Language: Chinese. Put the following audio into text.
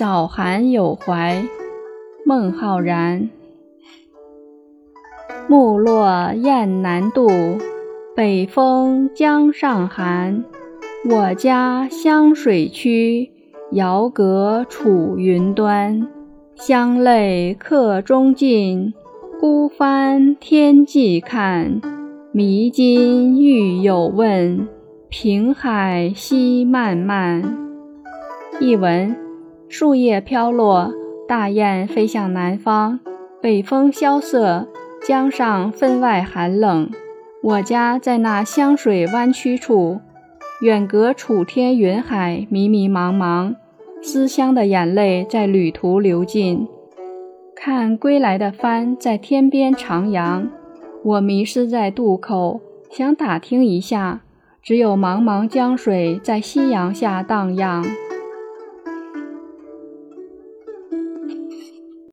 早寒有怀，孟浩然。木落雁南渡，北风江上寒。我家湘水曲，遥隔楚云端。乡泪客中尽，孤帆天际看。迷津欲有问，平海夕漫漫。译文：树叶飘落，大雁飞向南方，北风萧瑟。江上分外寒冷，我家在那湘水弯曲处，远隔楚天云海，迷迷茫茫，思乡的眼泪在旅途流尽。看归来的帆在天边徜徉，我迷失在渡口，想打听一下，只有茫茫江水在夕阳下荡漾。